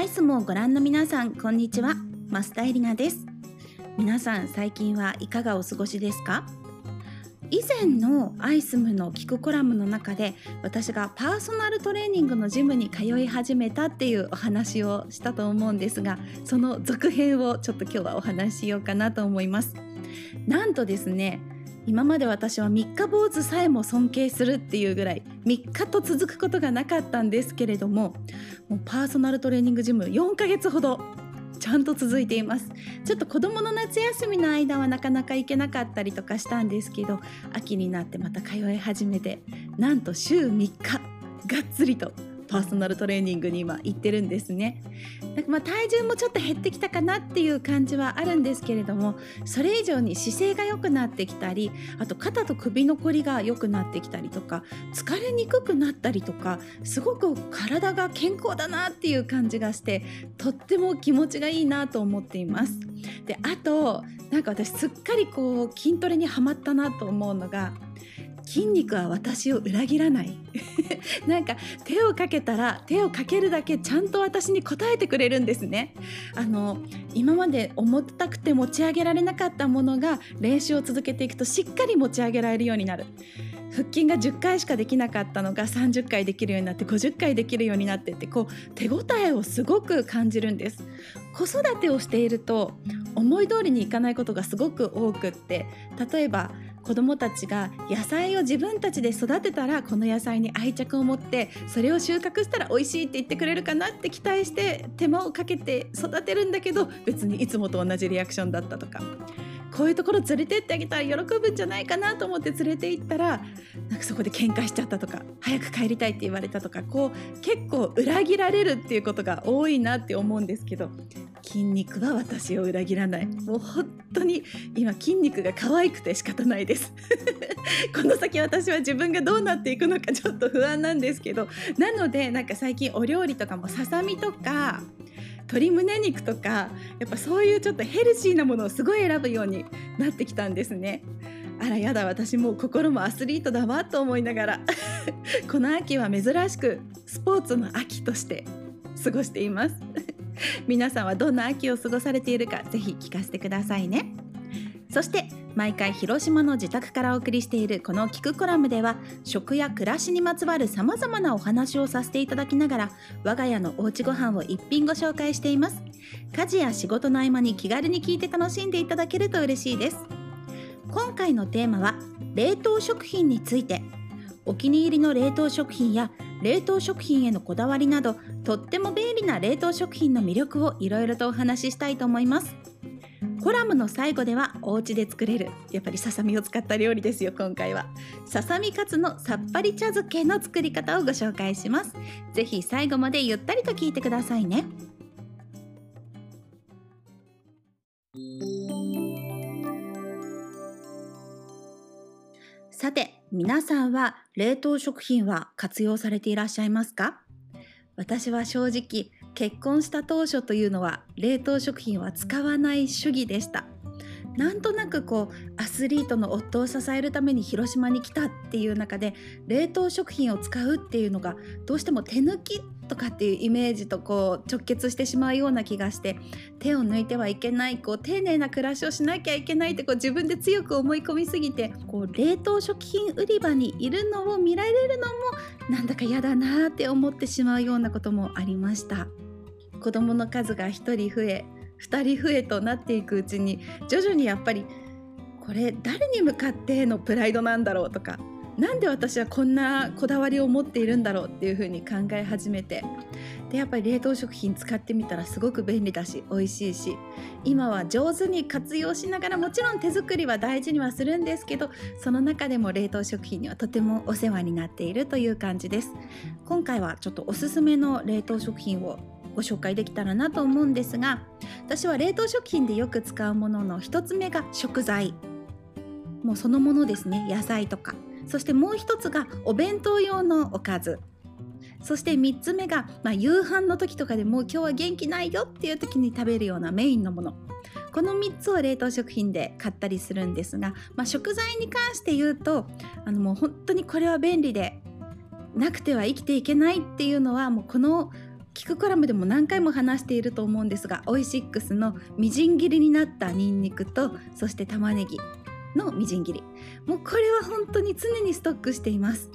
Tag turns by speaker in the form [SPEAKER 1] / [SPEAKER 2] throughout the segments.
[SPEAKER 1] アイスもご覧の皆さんこんにちは。増田エリナです。皆さん最近はいかがお過ごしですか？以前のアイスムの聞くコラムの中で私がパーソナルトレーニングのジムに通い始めたっていうお話をしたと思うんですがその続編をちょっと今日はお話ししようかなと思います。なんとですね今まで私は三日坊主さえも尊敬するっていうぐらい3日と続くことがなかったんですけれどももうパーソナルトレーニングジム4ヶ月ほどちゃんと続いています。ちょっと子どもの夏休みの間はなかなか行けなかったりとかしたんですけど秋になってまた通い始めてなんと週3日がっつりとパーソナルトレーニングに今行ってるんですね。なんかま体重もちょっと減ってきたかなっていう感じはあるんですけれどもそれ以上に姿勢が良くなってきたりあと肩と首のこりが良くなってきたりとか疲れにくくなったりとかすごく体が健康だなっていう感じがしてとっても気持ちがいいなと思っています。であとなんか私すっかりこう筋トレにはまったなと思うのが筋肉は私を裏切らない。なんか手をかけたら手をかけるだけちゃんと私に応えてくれるんですね。あの今まで重たくて持ち上げられなかったものが練習を続けていくとしっかり持ち上げられるようになる。腹筋が10回しかできなかったのが30回できるようになって50回できるようになってってこう手応えをすごく感じるんです。子育てをしていると思い通りにいかないことがすごく多くって例えば子どもたちが野菜を自分たちで育てたらこの野菜に愛着を持ってそれを収穫したら美味しいって言ってくれるかなって期待して手間をかけて育てるんだけど別にいつもと同じリアクションだったとか。こういうところ連れてってあげたら喜ぶんじゃないかなと思って連れて行ったらなんかそこで喧嘩しちゃったとか早く帰りたいって言われたとかこう結構裏切られるっていうことが多いなって思うんですけど筋肉は私を裏切らない。もう本当に今筋肉が可愛くて仕方ないです。この先私は自分がどうなっていくのかちょっと不安なんですけどなのでなんか最近お料理とかもささみとか鶏胸肉とかやっぱそういうちょっとヘルシーなものをすごい選ぶようになってきたんですね。あらやだ私もう心もアスリートだわと思いながら この秋は珍しくスポーツの秋として過ごしています 皆さんはどんな秋を過ごされているかぜひ聞かせてくださいねそして毎回広島の自宅からお送りしているこの聞くコラムでは食や暮らしにまつわるさまざまなお話をさせていただきながら我が家のおうちご飯を一品ご紹介しています。家事や仕事の合間に気軽に聞いて楽しんでいただけると嬉しいです。今回のテーマは冷凍食品について。お気に入りの冷凍食品や冷凍食品へのこだわりなどとっても便利な冷凍食品の魅力をいろいろとお話ししたいと思います。コラムの最後ではお家で作れるやっぱりささみを使った料理ですよ今回は。ささみカツのさっぱり茶漬けの作り方をご紹介します。ぜひ最後までゆったりと聞いてくださいね。さて皆さんは冷凍食品は活用されていらっしゃいますか？私は正直結婚した当初というのは冷凍食品は使わない主義でした。なんとなくこうアスリートの夫を支えるために広島に来たっていう中で冷凍食品を使うっていうのがどうしても手抜きとかっていうイメージとこう直結してしまうような気がして手を抜いてはいけないこう丁寧な暮らしをしなきゃいけないってこう自分で強く思い込みすぎてこう冷凍食品売り場にいるのを見られるのもなんだか嫌だなって思ってしまうようなこともありました。子供の数が1人増え2人増えとなっていくうちに徐々にやっぱりこれ誰に向かってのプライドなんだろうとかなんで私はこんなこだわりを持っているんだろうっていうふうに考え始めてでやっぱり冷凍食品使ってみたらすごく便利だし美味しいし今は上手に活用しながらもちろん手作りは大事にはするんですけどその中でも冷凍食品にはとてもお世話になっているという感じです。今回はちょっとおすすめの冷凍食品をご紹介できたらなと思うんですが私は冷凍食品でよく使うものの1つ目が食材。もうそのものですね。野菜とか。そしてもう一つがお弁当用のおかず。そして3つ目が、まあ、夕飯の時とかでもう今日は元気ないよっていう時に食べるようなメインのもの。この3つを冷凍食品で買ったりするんですが、まあ、食材に関して言うとあのもう本当にこれは便利でなくては生きていけないっていうのはもうこの聞くコラムでも何回も話していると思うんですがオイシックスのみじん切りになったニンニクとそして玉ねぎのみじん切り。もうこれは本当に常にストックしています。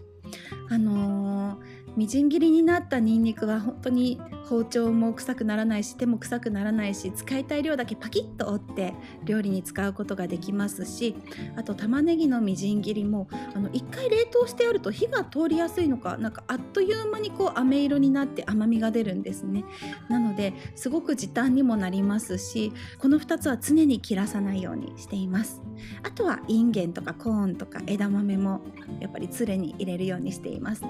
[SPEAKER 1] あのーみじん切りになったニンニクは本当に包丁も臭くならないし手も臭くならないし使いたい量だけパキッと折って料理に使うことができますしあと玉ねぎのみじん切りもあの1回冷凍してあると火が通りやすいのかなんかあっという間にこう飴色になって甘みが出るんですね。なのですごく時短にもなりますしこの2つは常に切らさないようにしています。あとはインゲンとかコーンとか枝豆もやっぱり常に入れるようにしています。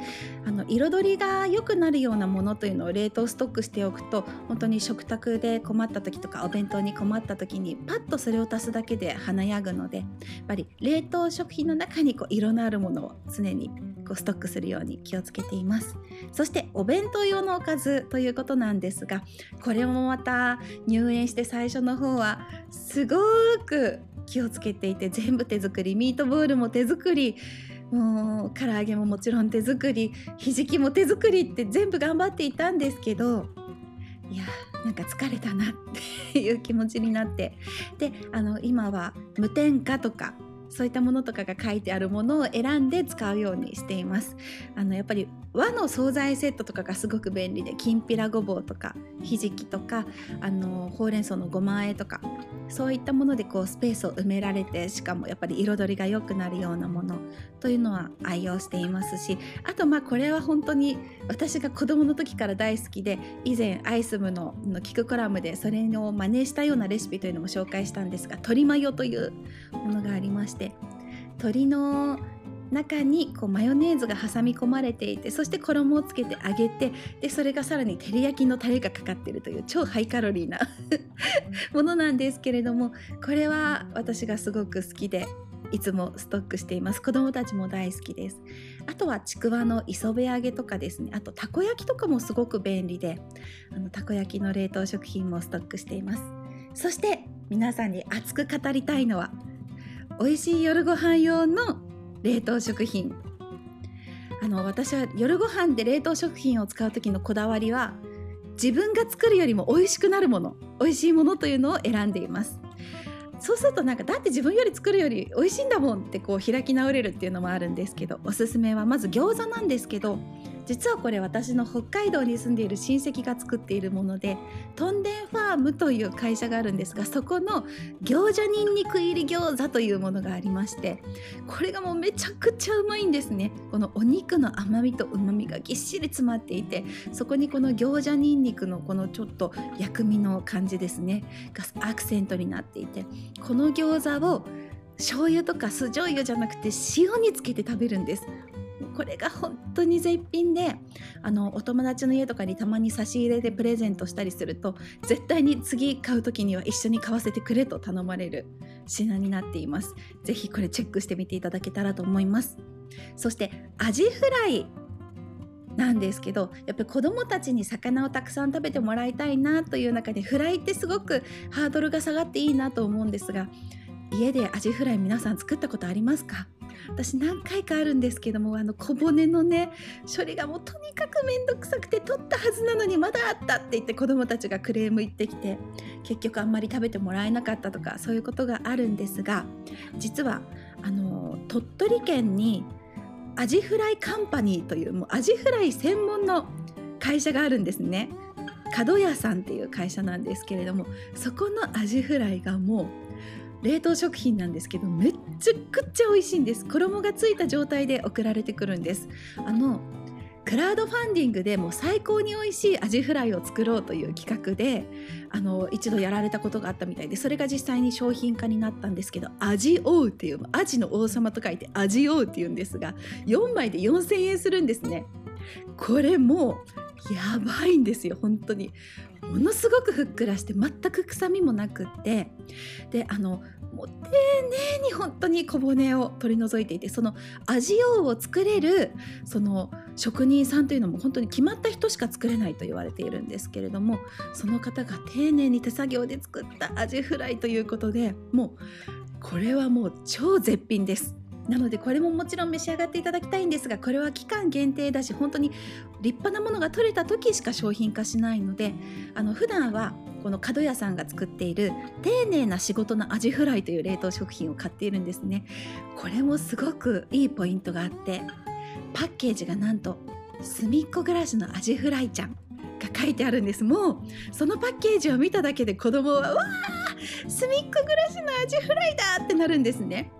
[SPEAKER 1] あの彩りが良くなるようなものというのを冷凍ストックしておくと本当に食卓で困った時とかお弁当に困った時にパッとそれを足すだけで華やぐのでやっぱり冷凍食品の中にこう色のあるものを常にこうストックするように気をつけています。そしてお弁当用のおかずということなんですがこれもまた入園して最初の方はすごく気をつけていて全部手作りミートボールも手作りもう唐揚げももちろん手作りひじきも手作りって全部頑張っていたんですけどいやなんか疲れたなっていう気持ちになって。であの今は無添加とかそういったものとかが書いてあるものを選んで使うようにしています。あのやっぱり和の惣菜セットとかがすごく便利できんぴらごぼうとかひじきとかあのほうれん草のごまあえとかそういったものでこうスペースを埋められてしかもやっぱり彩りが良くなるようなものというのは愛用していますしあとまあこれは本当に私が子供の時から大好きで以前アイスムののキクコラムでそれを真似したようなレシピというのも紹介したんですが鶏マヨというものがありまして鶏の中にこうマヨネーズが挟み込まれていてそして衣をつけて揚げてでそれがさらに照り焼きのタレがかかってるという超ハイカロリーな ものなんですけれどもこれは私がすごく好きでいつもストックしています。子供たちも大好きです。あとはちくわの磯辺揚げとかですね。あとたこ焼きとかもすごく便利であのたこ焼きの冷凍食品もストックしています。そして皆さんに熱く語りたいのは美味しい夜ご飯用の冷凍食品。あの私は夜ご飯で冷凍食品を使う時のこだわりは自分が作るよりも美味しくなるもの美味しいものというのを選んでいます。そうするとなんかだって自分より作るより美味しいんだもんってこう開き直れるっていうのもあるんですけどおすすめはまず餃子なんですけど実はこれ私の北海道に住んでいる親戚が作っているものでトンデンファームという会社があるんですがそこの餃子にんにく入り餃子というものがありましてこれがもうめちゃくちゃうまいんですね。このお肉の甘みとうまみがぎっしり詰まっていてそこにこの餃子にんにくのこのちょっと薬味の感じですね。がアクセントになっていてこの餃子を醤油とか酢醤油じゃなくて塩につけて食べるんです。これが本当に絶品であのお友達の家とかにたまに差し入れでプレゼントしたりすると絶対に次買う時には一緒に買わせてくれと頼まれる品になっています。ぜひこれチェックしてみていただけたらと思います。そしてアジフライなんですけどやっぱり子どもたちに魚をたくさん食べてもらいたいなという中でフライってすごくハードルが下がっていいなと思うんですが家でアジフライ皆さん作ったことありますか？私何回かあるんですけどもあの小骨のね処理がもうとにかく面倒くさくて取ったはずなのにまだあったって言って子どもたちがクレーム言ってきて結局あんまり食べてもらえなかったとかそういうことがあるんですが実はあの鳥取県にアジフライカンパニーというもうアジフライ専門の会社があるんですね。角屋さんっていう会社なんですけれどもそこのアジフライがもう冷凍食品なんですけどめっちゃくちゃ美味しいんです。衣がついた状態で送られてくるんです。あのクラウドファンディングでも最高に美味しいアジフライを作ろうという企画であの一度やられたことがあったみたいでそれが実際に商品化になったんですけどアジオウっていうアジの王様と書いてアジオウっていうんですが4枚で4000円するんですね。これもやばいんですよ本当にものすごくふっくらして全く臭みもなくってであのもう丁寧に本当に小骨を取り除いていてその味用を作れるその職人さんというのも本当に決まった人しか作れないと言われているんですけれどもその方が丁寧に手作業で作ったアジフライということでもうこれはもう超絶品です。なのでこれももちろん召し上がっていただきたいんですがこれは期間限定だし本当に立派なものが取れた時しか商品化しないのであの普段はこの角屋さんが作っている丁寧な仕事のアジフライという冷凍食品を買っているんですね。これもすごくいいポイントがあってパッケージがなんと隅っこ暮らしのアジフライちゃんが書いてあるんです。もうそのパッケージを見ただけで子供は「わー隅っこ暮らしのアジフライだ!」ってなるんですね。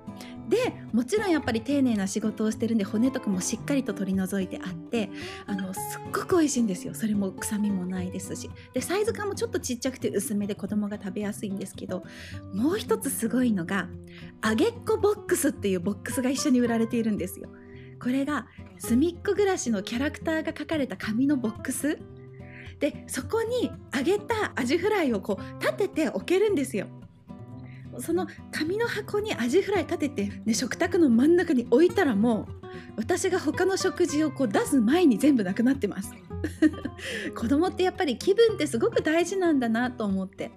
[SPEAKER 1] でもちろんやっぱり丁寧な仕事をしてるんで骨とかもしっかりと取り除いてあってあのすっごく美味しいんですよ。それも臭みもないですし。でサイズ感もちょっとちっちゃくて薄めで子供が食べやすいんですけどもう一つすごいのが揚げっこボックスっていうボックスが一緒に売られているんですよ。これが隅っこ暮らしのキャラクターが書かれた紙のボックス。でそこに揚げたアジフライをこう立てて置けるんですよ。その紙の箱にアジフライ立てて、ね、食卓の真ん中に置いたらもう私が他の食事をこう出す前に全部なくなってます。子供ってやっぱり気分ってすごく大事なんだなと思って。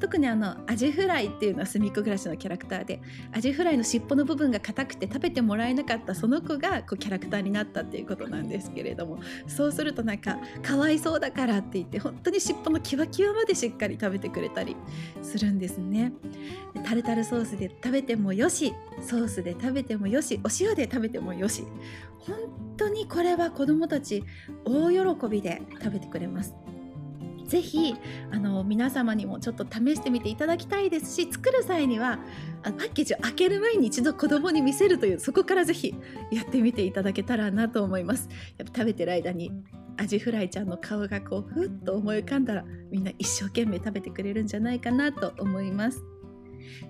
[SPEAKER 1] 特にあのアジフライっていうのは隅っこ暮らしのキャラクターでアジフライの尻尾の部分が硬くて食べてもらえなかったその子がこうキャラクターになったっていうことなんですけれどもそうするとなんかかわいそうだからって言って本当に尻尾のキワキワまでしっかり食べてくれたりするんですね。タルタルソースで食べてもよしソースで食べてもよしお塩で食べてもよし。本当にこれは子どもたち大喜びで食べてくれます。ぜひあの皆様にもちょっと試してみていただきたいですし作る際にはパッケージを開ける前に一度子供に見せるというそこからぜひやってみていただけたらなと思いますやっぱ食べてる間にアジフライちゃんの顔がこうふっと思い浮かんだらみんな一生懸命食べてくれるんじゃないかなと思います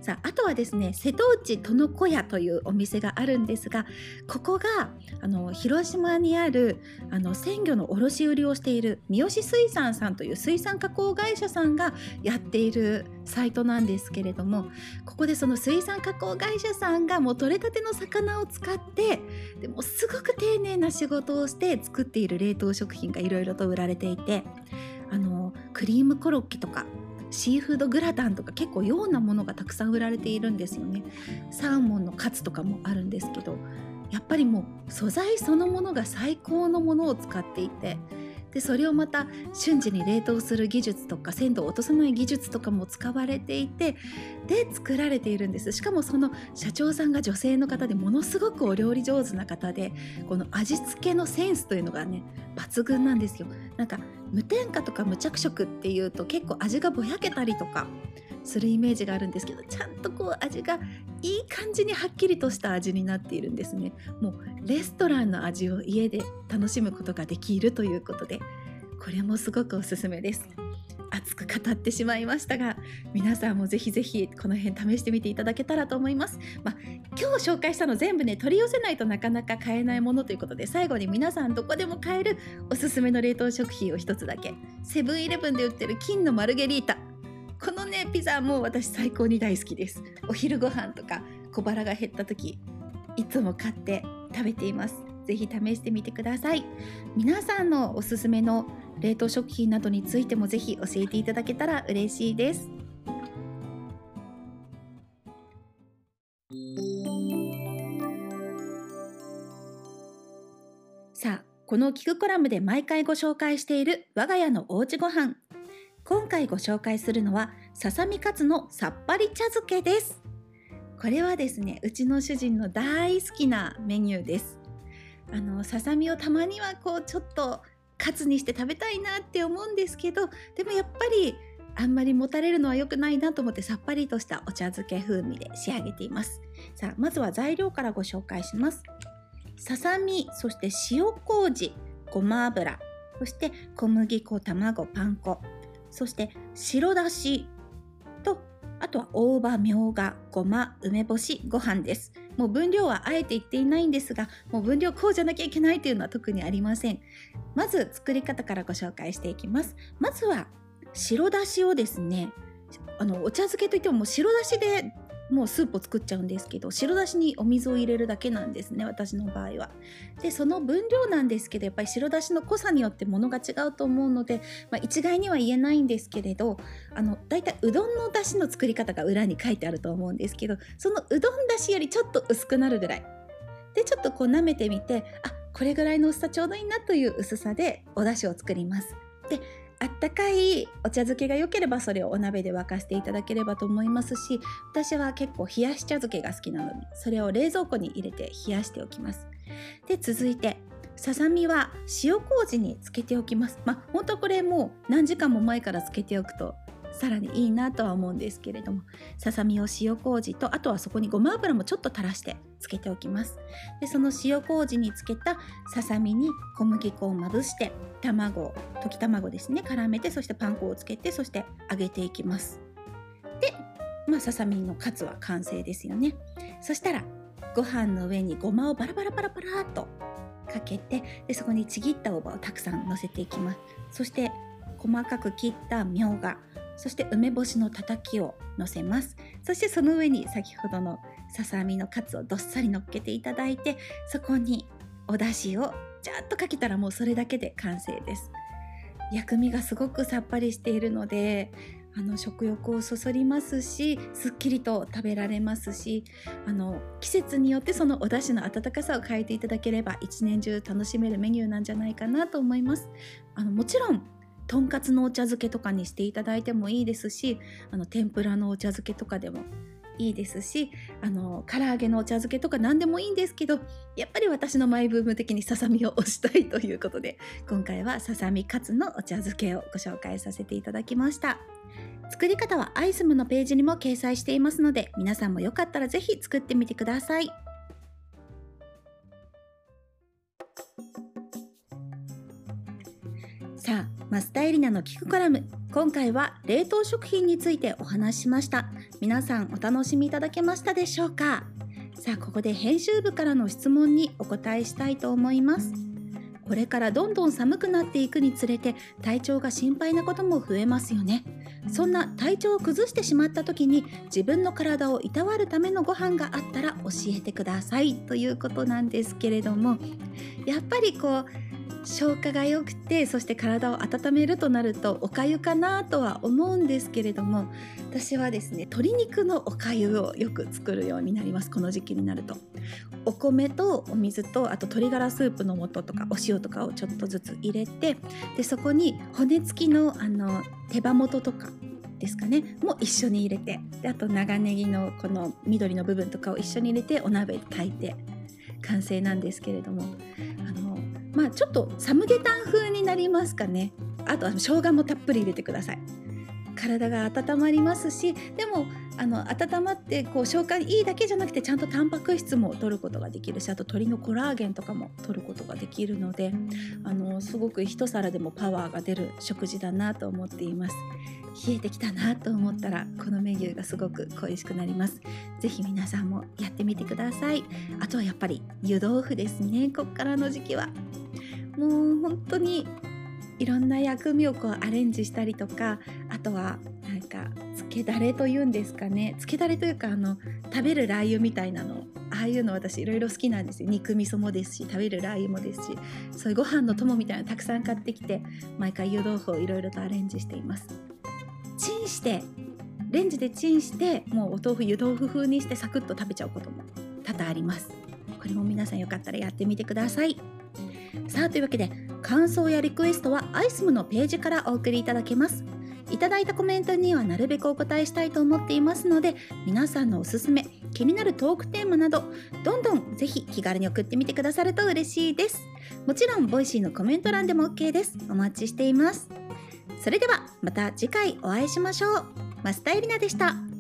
[SPEAKER 1] さああとはですね瀬戸内殿小屋というお店があるんですがここがあの広島にあるあの鮮魚の卸売りをしている三好水産さんという水産加工会社さんがやっているサイトなんですけれどもここでその水産加工会社さんがもう取れたての魚を使ってでもすごく丁寧な仕事をして作っている冷凍食品がいろいろと売られていてあのクリームコロッケとかシーフードグラタンとか結構ようなものがたくさん売られているんですよね。サーモンのカツとかもあるんですけどやっぱりもう素材そのものが最高のものを使っていてでそれをまた瞬時に冷凍する技術とか鮮度を落とさない技術とかも使われていてで作られているんです。しかもその社長さんが女性の方でものすごくお料理上手な方でこの味付けのセンスというのがね抜群なんですよ。なんか無添加とか無着色っていうと結構味がぼやけたりとかするイメージがあるんですけどちゃんとこう味がいい感じにはっきりとした味になっているんですね。もうレストランの味を家で楽しむことができるということでこれもすごくおすすめです。熱く語ってしまいましたが皆さんもぜひぜひこの辺試してみていただけたらと思います、まあ、今日紹介したの全部ね取り寄せないとなかなか買えないものということで最後に皆さんどこでも買えるおすすめの冷凍食品を一つだけ。セブンイレブンで売ってる金のマルゲリータ。このねピザも私最高に大好きです。お昼ご飯とか小腹が減った時いつも買って食べています。ぜひ試してみてください。皆さんのおすすめの冷凍食品などについてもぜひ教えていただけたら嬉しいです。さあこのキクコラムで毎回ご紹介している我が家のおうちご飯。今回ご紹介するのはささみカツのさっぱり茶漬けです。これはですねうちの主人の大好きなメニューです。あのささみをたまにはこうちょっとカツにして食べたいなって思うんですけどでもやっぱりあんまりもたれるのは良くないなと思ってさっぱりとしたお茶漬け風味で仕上げています。さあまずは材料からご紹介します。ささみそして塩麹ごま油そして小麦粉卵パン粉そして白だし。あとは大葉みょうがごま梅干しご飯です。もう分量はあえて言っていないんですがもう分量こうじゃなきゃいけないというのは特にありません。まず作り方からご紹介していきます。まずは白だしをですねあのお茶漬けといってももう白だしでもうスープを作っちゃうんですけど白だしにお水を入れるだけなんですね私の場合は。でその分量なんですけどやっぱり白だしの濃さによってものが違うと思うので、まあ、一概には言えないんですけれどあのだいたいうどんのだしの作り方が裏に書いてあると思うんですけどそのうどんだしよりちょっと薄くなるぐらいでちょっとこう舐めてみてあこれぐらいの薄さちょうどいいなという薄さでお出汁を作りますであったかいお茶漬けが良ければそれをお鍋で沸かしていただければと思いますし私は結構冷やし茶漬けが好きなのでそれを冷蔵庫に入れて冷やしておきます。で続いてささみは塩麹につけておきます。まあ本当これもう何時間も前からつけておくとさらにいいなとは思うんですけれどもささみを塩麹とあとはそこにごま油もちょっと垂らしてつけておきます。でその塩麹につけたささみに小麦粉をまぶして卵溶き卵ですね。絡めてそしてパン粉をつけてそして揚げていきます。でまあささみのカツは完成ですよね。そしたらご飯の上にごまをバラバラバラバラっとかけてでそこにちぎった大葉をたくさんのせていきます。そして細かく切ったみょうがそして梅干しのたたきをのせます。そしてその上に先ほどのささみのカツをどっさり乗っけていただいてそこにお出汁をジャーッとかけたらもうそれだけで完成です。薬味がすごくさっぱりしているのであの食欲をそそりますしすっきりと食べられますしあの季節によってそのお出汁の温かさを変えていただければ一年中楽しめるメニューなんじゃないかなと思います。あのもちろんとんかつのお茶漬けとかにしていただいてもいいですしあの天ぷらのお茶漬けとかでもいいですしあの唐揚げのお茶漬けとか何でもいいんですけどやっぱり私のマイブーム的にささみを推したいということで今回はささみカツのお茶漬けをご紹介させていただきました。作り方はアイスムのページにも掲載していますので皆さんもよかったら是非作ってみてください。さあマスタエリナの聞くコラム。今回は冷凍食品についてお話ししました。皆さんお楽しみいただけましたでしょうか？さあここで編集部からの質問にお答えしたいと思います。これからどんどん寒くなっていくにつれて体調が心配なことも増えますよね。そんな体調を崩してしまった時に自分の体をいたわるためのご飯があったら教えてくださいということなんですけれどもやっぱりこう消化が良くてそして体を温めるとなるとおかゆかなとは思うんですけれども私はですね鶏肉のおかゆをよく作るようになりますこの時期になると。お米とお水とあと鶏ガラスープの素とかお塩とかをちょっとずつ入れてでそこに骨付きのあの手羽元とかですかねも一緒に入れてであと長ネギのこの緑の部分とかを一緒に入れてお鍋で炊いて完成なんですけれども。まあちょっとサムゲタン風になりますかね。あとは生姜もたっぷり入れてください。体が温まりますしでもあの温まってこう消化いいだけじゃなくてちゃんとタンパク質も取ることができるしあと鶏のコラーゲンとかも取ることができるのであのすごく一皿でもパワーが出る食事だなと思っています。冷えてきたなと思ったらこのメニューがすごく恋しくなります。ぜひ皆さんもやってみてください。あとはやっぱり湯豆腐ですね。こっからの時期は。もう本当にいろんな薬味をこうアレンジしたりとかあとはなんかつけだれというんですかね。つけだれというかあの食べるラー油みたいなの。ああいうの私いろいろ好きなんですよ。肉味噌もですし食べるラー油もですし。そういうご飯の友みたいなのたくさん買ってきて毎回湯豆腐をいろいろとアレンジしています。チンしてレンジでチンしてもうお豆腐湯豆腐風にしてサクッと食べちゃうことも多々あります。これも皆さんよかったらやってみてください。さあというわけで感想やリクエストはアイスムのページからお送りいただけます。いただいたコメントにはなるべくお答えしたいと思っていますので皆さんのおすすめ気になるトークテーマなどどんどんぜひ気軽に送ってみてくださると嬉しいです。もちろん Voicy のコメント欄でも OK です。お待ちしています。それではまた次回お会いしましょう。マスタイリナでした。